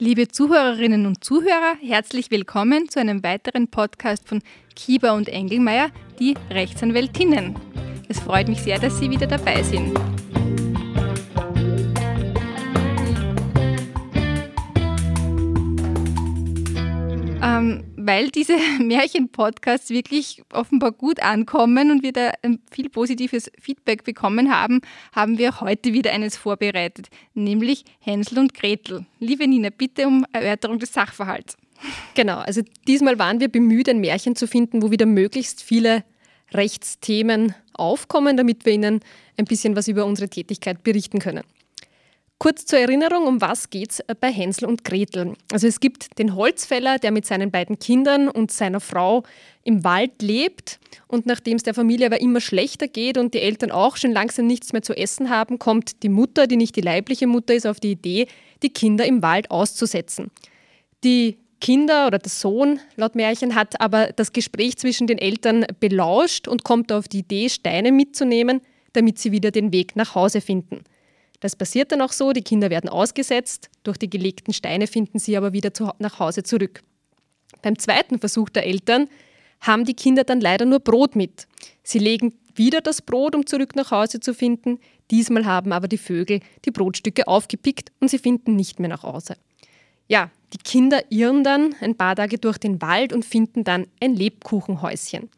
Liebe Zuhörerinnen und Zuhörer, herzlich willkommen zu einem weiteren Podcast von Kieber und Engelmeier, die Rechtsanwältinnen. Es freut mich sehr, dass Sie wieder dabei sind. Ähm, weil diese Märchen-Podcasts wirklich offenbar gut ankommen und wir da viel positives Feedback bekommen haben, haben wir heute wieder eines vorbereitet, nämlich Hänsel und Gretel. Liebe Nina, bitte um Erörterung des Sachverhalts. Genau, also diesmal waren wir bemüht, ein Märchen zu finden, wo wieder möglichst viele Rechtsthemen aufkommen, damit wir Ihnen ein bisschen was über unsere Tätigkeit berichten können. Kurz zur Erinnerung, um was geht es bei Hänsel und Gretel? Also es gibt den Holzfäller, der mit seinen beiden Kindern und seiner Frau im Wald lebt und nachdem es der Familie aber immer schlechter geht und die Eltern auch schon langsam nichts mehr zu essen haben, kommt die Mutter, die nicht die leibliche Mutter ist, auf die Idee, die Kinder im Wald auszusetzen. Die Kinder oder der Sohn, laut Märchen, hat aber das Gespräch zwischen den Eltern belauscht und kommt auf die Idee, Steine mitzunehmen, damit sie wieder den Weg nach Hause finden. Das passiert dann auch so, die Kinder werden ausgesetzt, durch die gelegten Steine finden sie aber wieder zu, nach Hause zurück. Beim zweiten Versuch der Eltern haben die Kinder dann leider nur Brot mit. Sie legen wieder das Brot, um zurück nach Hause zu finden. Diesmal haben aber die Vögel die Brotstücke aufgepickt und sie finden nicht mehr nach Hause. Ja, die Kinder irren dann ein paar Tage durch den Wald und finden dann ein Lebkuchenhäuschen.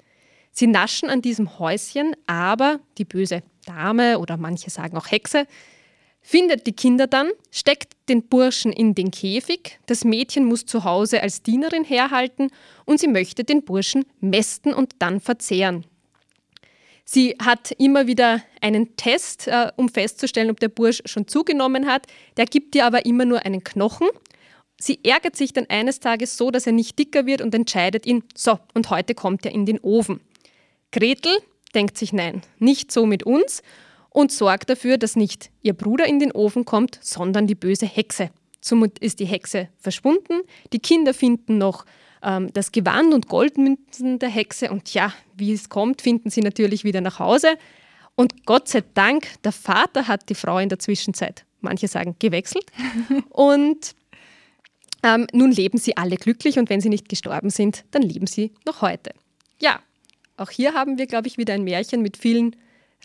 Sie naschen an diesem Häuschen, aber die böse Dame oder manche sagen auch Hexe findet die Kinder dann, steckt den Burschen in den Käfig, das Mädchen muss zu Hause als Dienerin herhalten und sie möchte den Burschen mästen und dann verzehren. Sie hat immer wieder einen Test, äh, um festzustellen, ob der Bursch schon zugenommen hat. Der gibt ihr aber immer nur einen Knochen. Sie ärgert sich dann eines Tages so, dass er nicht dicker wird und entscheidet ihn, so, und heute kommt er in den Ofen. Gretel denkt sich, nein, nicht so mit uns und sorgt dafür, dass nicht ihr Bruder in den Ofen kommt, sondern die böse Hexe. Somit ist die Hexe verschwunden. Die Kinder finden noch ähm, das Gewand und Goldmünzen der Hexe und ja, wie es kommt, finden sie natürlich wieder nach Hause. Und Gott sei Dank, der Vater hat die Frau in der Zwischenzeit, manche sagen, gewechselt. und ähm, nun leben sie alle glücklich und wenn sie nicht gestorben sind, dann leben sie noch heute. Ja, auch hier haben wir, glaube ich, wieder ein Märchen mit vielen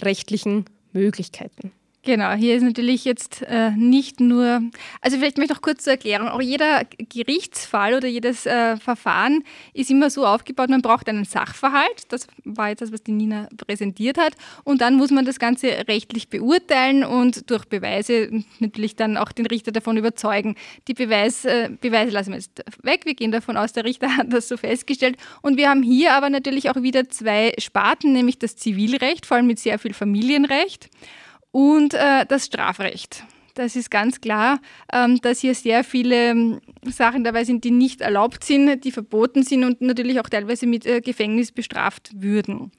rechtlichen Möglichkeiten. Genau, hier ist natürlich jetzt äh, nicht nur, also vielleicht möchte ich noch kurz zur Erklärung, auch jeder Gerichtsfall oder jedes äh, Verfahren ist immer so aufgebaut, man braucht einen Sachverhalt, das war jetzt das, was die Nina präsentiert hat, und dann muss man das Ganze rechtlich beurteilen und durch Beweise natürlich dann auch den Richter davon überzeugen. Die Beweis, äh, Beweise lassen wir jetzt weg, wir gehen davon aus, der Richter hat das so festgestellt und wir haben hier aber natürlich auch wieder zwei Sparten, nämlich das Zivilrecht, vor allem mit sehr viel Familienrecht und äh, das Strafrecht. Das ist ganz klar, ähm, dass hier sehr viele ähm, Sachen dabei sind, die nicht erlaubt sind, die verboten sind und natürlich auch teilweise mit äh, Gefängnis bestraft würden.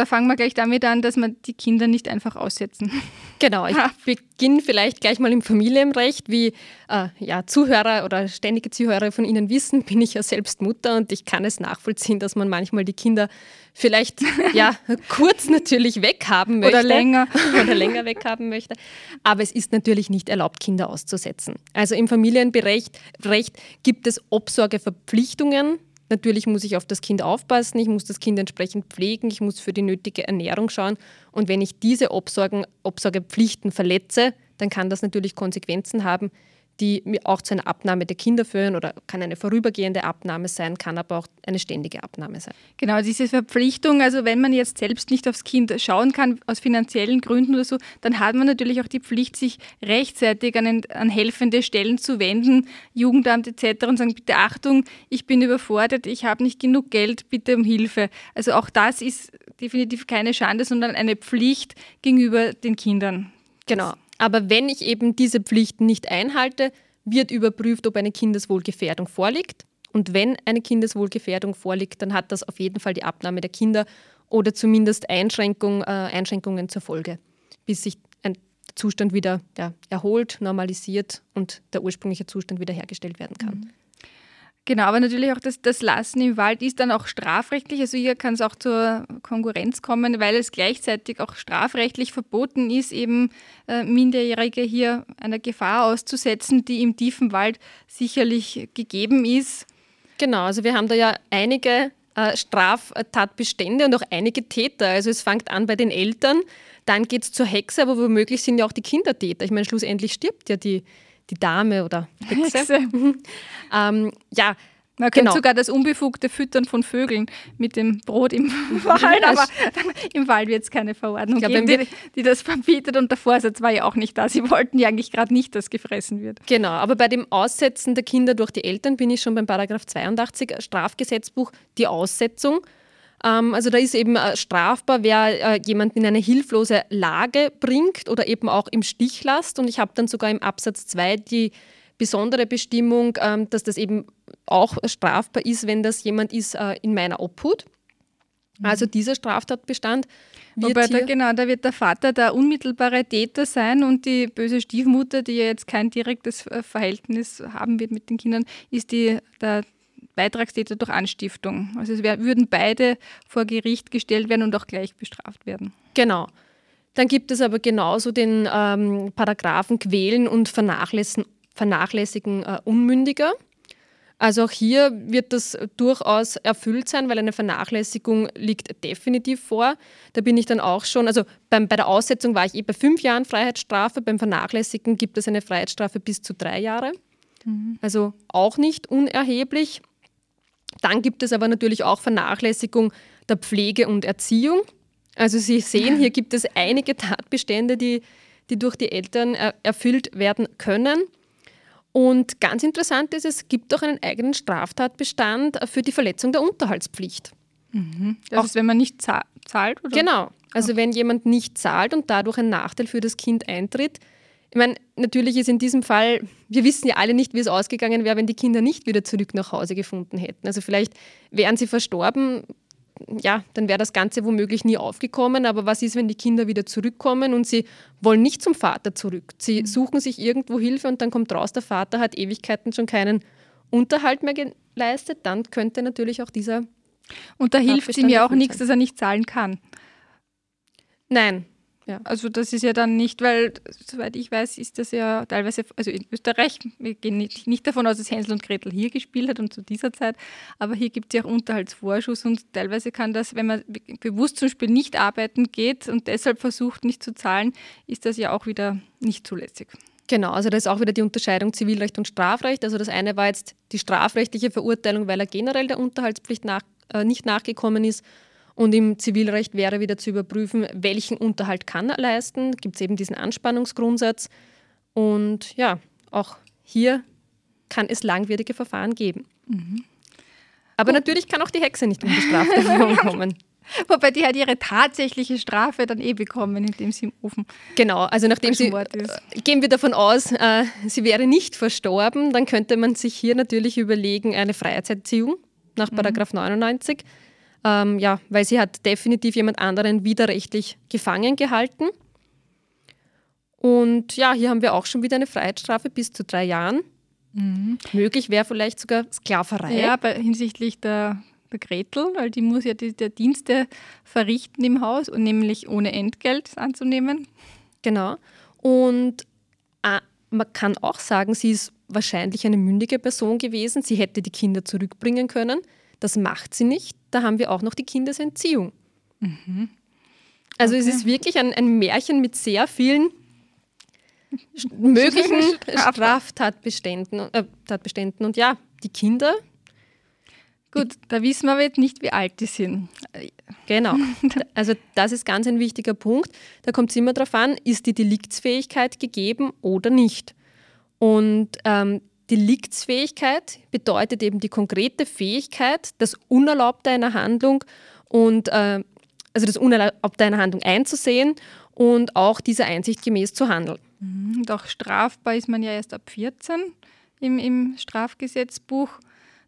Da fangen wir gleich damit an, dass wir die Kinder nicht einfach aussetzen. Genau, ich beginne vielleicht gleich mal im Familienrecht. Wie äh, ja, Zuhörer oder ständige Zuhörer von Ihnen wissen, bin ich ja selbst Mutter und ich kann es nachvollziehen, dass man manchmal die Kinder vielleicht ja, kurz natürlich weghaben möchte. Oder länger. oder länger weghaben möchte. Aber es ist natürlich nicht erlaubt, Kinder auszusetzen. Also im Familienrecht gibt es Obsorgeverpflichtungen Natürlich muss ich auf das Kind aufpassen, ich muss das Kind entsprechend pflegen, ich muss für die nötige Ernährung schauen. Und wenn ich diese Obsorgen, Obsorgepflichten verletze, dann kann das natürlich Konsequenzen haben, die auch zu einer Abnahme der Kinder führen oder kann eine vorübergehende Abnahme sein, kann aber auch eine ständige Abnahme sein. Genau, diese Verpflichtung, also wenn man jetzt selbst nicht aufs Kind schauen kann, aus finanziellen Gründen oder so, dann hat man natürlich auch die Pflicht, sich rechtzeitig an, an helfende Stellen zu wenden, Jugendamt etc. und sagen, bitte Achtung, ich bin überfordert, ich habe nicht genug Geld, bitte um Hilfe. Also auch das ist definitiv keine Schande, sondern eine Pflicht gegenüber den Kindern. Genau. Aber wenn ich eben diese Pflichten nicht einhalte, wird überprüft, ob eine Kindeswohlgefährdung vorliegt. Und wenn eine Kindeswohlgefährdung vorliegt, dann hat das auf jeden Fall die Abnahme der Kinder oder zumindest Einschränkung, äh, Einschränkungen zur Folge, bis sich ein Zustand wieder ja, erholt, normalisiert und der ursprüngliche Zustand wiederhergestellt werden kann. Mhm. Genau, aber natürlich auch das, das Lassen im Wald ist dann auch strafrechtlich. Also hier kann es auch zur Konkurrenz kommen, weil es gleichzeitig auch strafrechtlich verboten ist, eben äh, Minderjährige hier einer Gefahr auszusetzen, die im tiefen Wald sicherlich gegeben ist. Genau, also wir haben da ja einige äh, Straftatbestände und auch einige Täter. Also es fängt an bei den Eltern, dann geht es zur Hexe, aber womöglich sind ja auch die Kinder Täter. Ich meine, schlussendlich stirbt ja die, die Dame oder Hexe. Hexe. ähm, ja, man könnte genau. sogar das unbefugte Füttern von Vögeln mit dem Brot im Wald, aber im Wald wird es keine Verordnung glaub, geben, die, die, das verbietet und der Vorsatz war ja auch nicht da. Sie wollten ja eigentlich gerade nicht, dass gefressen wird. Genau, aber bei dem Aussetzen der Kinder durch die Eltern bin ich schon beim Paragraph 82 Strafgesetzbuch die Aussetzung. Ähm, also da ist eben äh, strafbar, wer äh, jemanden in eine hilflose Lage bringt oder eben auch im Stich lässt. Und ich habe dann sogar im Absatz 2 die besondere Bestimmung, ähm, dass das eben auch strafbar ist, wenn das jemand ist äh, in meiner Obhut. Mhm. Also dieser Straftatbestand wird Wobei da, genau, da wird der Vater der unmittelbare Täter sein und die böse Stiefmutter, die ja jetzt kein direktes Verhältnis haben wird mit den Kindern, ist die, der Beitragstäter durch Anstiftung. Also es wär, würden beide vor Gericht gestellt werden und auch gleich bestraft werden. Genau. Dann gibt es aber genauso den ähm, Paragraphen Quälen und Vernachlässigen, Vernachlässigen äh, Unmündiger. Also auch hier wird das durchaus erfüllt sein, weil eine Vernachlässigung liegt definitiv vor. Da bin ich dann auch schon, also beim, bei der Aussetzung war ich eh bei fünf Jahren Freiheitsstrafe, beim Vernachlässigen gibt es eine Freiheitsstrafe bis zu drei Jahre. Mhm. Also auch nicht unerheblich. Dann gibt es aber natürlich auch Vernachlässigung der Pflege und Erziehung. Also Sie sehen, hier gibt es einige Tatbestände, die, die durch die Eltern erfüllt werden können. Und ganz interessant ist, es gibt auch einen eigenen Straftatbestand für die Verletzung der Unterhaltspflicht. Mhm. Das auch, ist, wenn man nicht zahlt? Oder? Genau. Also wenn jemand nicht zahlt und dadurch ein Nachteil für das Kind eintritt. Ich meine, natürlich ist in diesem Fall, wir wissen ja alle nicht, wie es ausgegangen wäre, wenn die Kinder nicht wieder zurück nach Hause gefunden hätten. Also vielleicht wären sie verstorben, ja, dann wäre das Ganze womöglich nie aufgekommen. Aber was ist, wenn die Kinder wieder zurückkommen und sie wollen nicht zum Vater zurück? Sie mhm. suchen sich irgendwo Hilfe und dann kommt raus, der Vater hat Ewigkeiten schon keinen Unterhalt mehr geleistet. Dann könnte natürlich auch dieser. Und da hilft ihm ja auch nichts, dass er nicht zahlen kann. Nein, ja. Also das ist ja dann nicht, weil, soweit ich weiß, ist das ja teilweise, also in Österreich, wir gehen nicht, nicht davon aus, dass Hänsel und Gretel hier gespielt hat und zu dieser Zeit, aber hier gibt es ja auch Unterhaltsvorschuss und teilweise kann das, wenn man bewusst zum Beispiel nicht arbeiten geht und deshalb versucht, nicht zu zahlen, ist das ja auch wieder nicht zulässig. Genau, also da ist auch wieder die Unterscheidung Zivilrecht und Strafrecht. Also das eine war jetzt die strafrechtliche Verurteilung, weil er generell der Unterhaltspflicht nach, äh, nicht nachgekommen ist. Und im Zivilrecht wäre wieder zu überprüfen, welchen Unterhalt kann er leisten. Gibt es eben diesen Anspannungsgrundsatz. Und ja, auch hier kann es langwierige Verfahren geben. Mhm. Aber Gut. natürlich kann auch die Hexe nicht unbestraft davon kommen. Wobei die hat ihre tatsächliche Strafe dann eh bekommen, indem sie im Ofen. Genau, also nachdem sie, äh, gehen wir davon aus, äh, sie wäre nicht verstorben, dann könnte man sich hier natürlich überlegen, eine Freiheitsentziehung nach mhm. 99 ähm, ja, weil sie hat definitiv jemand anderen widerrechtlich gefangen gehalten. Und ja, hier haben wir auch schon wieder eine Freiheitsstrafe bis zu drei Jahren. Mhm. Möglich wäre vielleicht sogar Sklaverei. Ja, bei, hinsichtlich der, der Gretel, weil die muss ja die, die Dienste verrichten im Haus und nämlich ohne Entgelt anzunehmen. Genau. Und äh, man kann auch sagen, sie ist wahrscheinlich eine mündige Person gewesen. Sie hätte die Kinder zurückbringen können. Das macht sie nicht. Da haben wir auch noch die Kindesentziehung. Mhm. Also okay. es ist wirklich ein, ein Märchen mit sehr vielen möglichen Straftatbeständen äh, Tatbeständen. Und ja, die Kinder. Gut, da wissen wir aber jetzt nicht, wie alt die sind. Genau. Also das ist ganz ein wichtiger Punkt. Da kommt es immer darauf an, ist die Deliktsfähigkeit gegeben oder nicht. Und ähm, Deliktsfähigkeit bedeutet eben die konkrete Fähigkeit, das Unerlaubte einer Handlung und äh, also das Unerlaubte einer Handlung einzusehen und auch dieser Einsicht gemäß zu handeln. Mhm, doch strafbar ist man ja erst ab 14 im, im Strafgesetzbuch.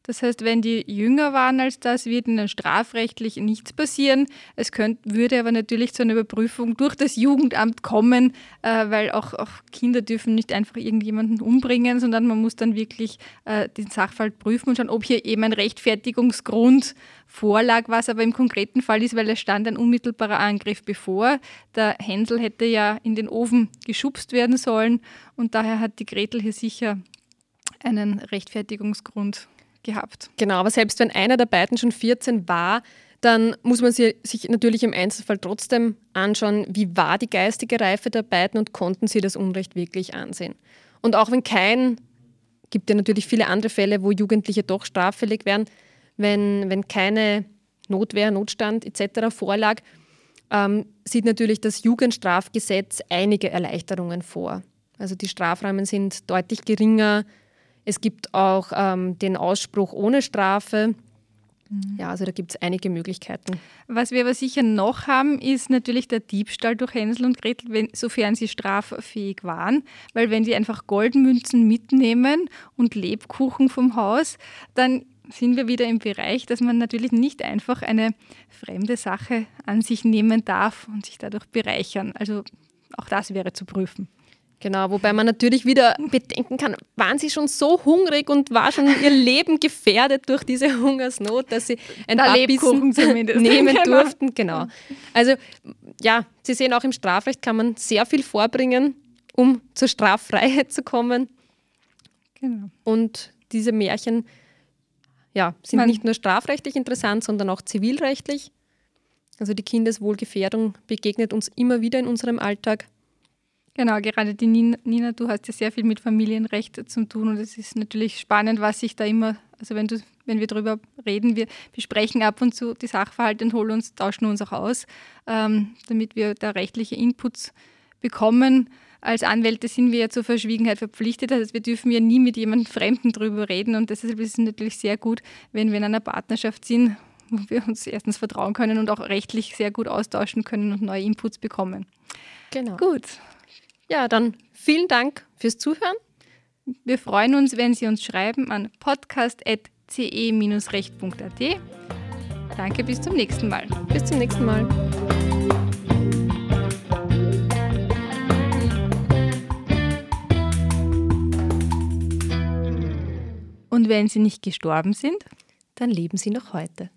Das heißt, wenn die jünger waren als das, wird ihnen strafrechtlich nichts passieren. Es könnt, würde aber natürlich zu einer Überprüfung durch das Jugendamt kommen, äh, weil auch, auch, Kinder dürfen nicht einfach irgendjemanden umbringen, sondern man muss dann wirklich äh, den Sachverhalt prüfen und schauen, ob hier eben ein Rechtfertigungsgrund vorlag, was aber im konkreten Fall ist, weil es stand ein unmittelbarer Angriff bevor. Der Hänsel hätte ja in den Ofen geschubst werden sollen und daher hat die Gretel hier sicher einen Rechtfertigungsgrund gehabt. Genau, aber selbst wenn einer der beiden schon 14 war, dann muss man sich natürlich im Einzelfall trotzdem anschauen, wie war die geistige Reife der beiden und konnten sie das Unrecht wirklich ansehen. Und auch wenn kein, gibt ja natürlich viele andere Fälle, wo Jugendliche doch straffällig wären, wenn, wenn keine Notwehr, Notstand etc. vorlag, ähm, sieht natürlich das Jugendstrafgesetz einige Erleichterungen vor. Also die Strafrahmen sind deutlich geringer, es gibt auch ähm, den Ausspruch ohne Strafe. Mhm. Ja, also da gibt es einige Möglichkeiten. Was wir aber sicher noch haben, ist natürlich der Diebstahl durch Hänsel und Gretel, wenn, sofern sie straffähig waren. Weil wenn sie einfach Goldmünzen mitnehmen und Lebkuchen vom Haus, dann sind wir wieder im Bereich, dass man natürlich nicht einfach eine fremde Sache an sich nehmen darf und sich dadurch bereichern. Also auch das wäre zu prüfen. Genau, wobei man natürlich wieder bedenken kann, waren sie schon so hungrig und war schon ihr Leben gefährdet durch diese Hungersnot, dass sie ein paar Bissen nehmen genau. durften. Genau. Also ja, Sie sehen auch im Strafrecht kann man sehr viel vorbringen, um zur Straffreiheit zu kommen. Genau. Und diese Märchen ja, sind man nicht nur strafrechtlich interessant, sondern auch zivilrechtlich. Also die Kindeswohlgefährdung begegnet uns immer wieder in unserem Alltag. Genau, gerade die Nina, du hast ja sehr viel mit Familienrecht zu tun und es ist natürlich spannend, was sich da immer, also wenn du, wenn wir darüber reden, wir besprechen ab und zu die Sachverhalte und holen uns, tauschen uns auch aus, ähm, damit wir da rechtliche Inputs bekommen. Als Anwälte sind wir ja zur Verschwiegenheit verpflichtet, das heißt, wir dürfen ja nie mit jemandem Fremden darüber reden und deshalb ist es natürlich sehr gut, wenn wir in einer Partnerschaft sind, wo wir uns erstens vertrauen können und auch rechtlich sehr gut austauschen können und neue Inputs bekommen. Genau. Gut, ja, dann vielen Dank fürs Zuhören. Wir freuen uns, wenn Sie uns schreiben an podcast.ce-recht.at. Danke, bis zum nächsten Mal. Bis zum nächsten Mal. Und wenn Sie nicht gestorben sind, dann leben Sie noch heute.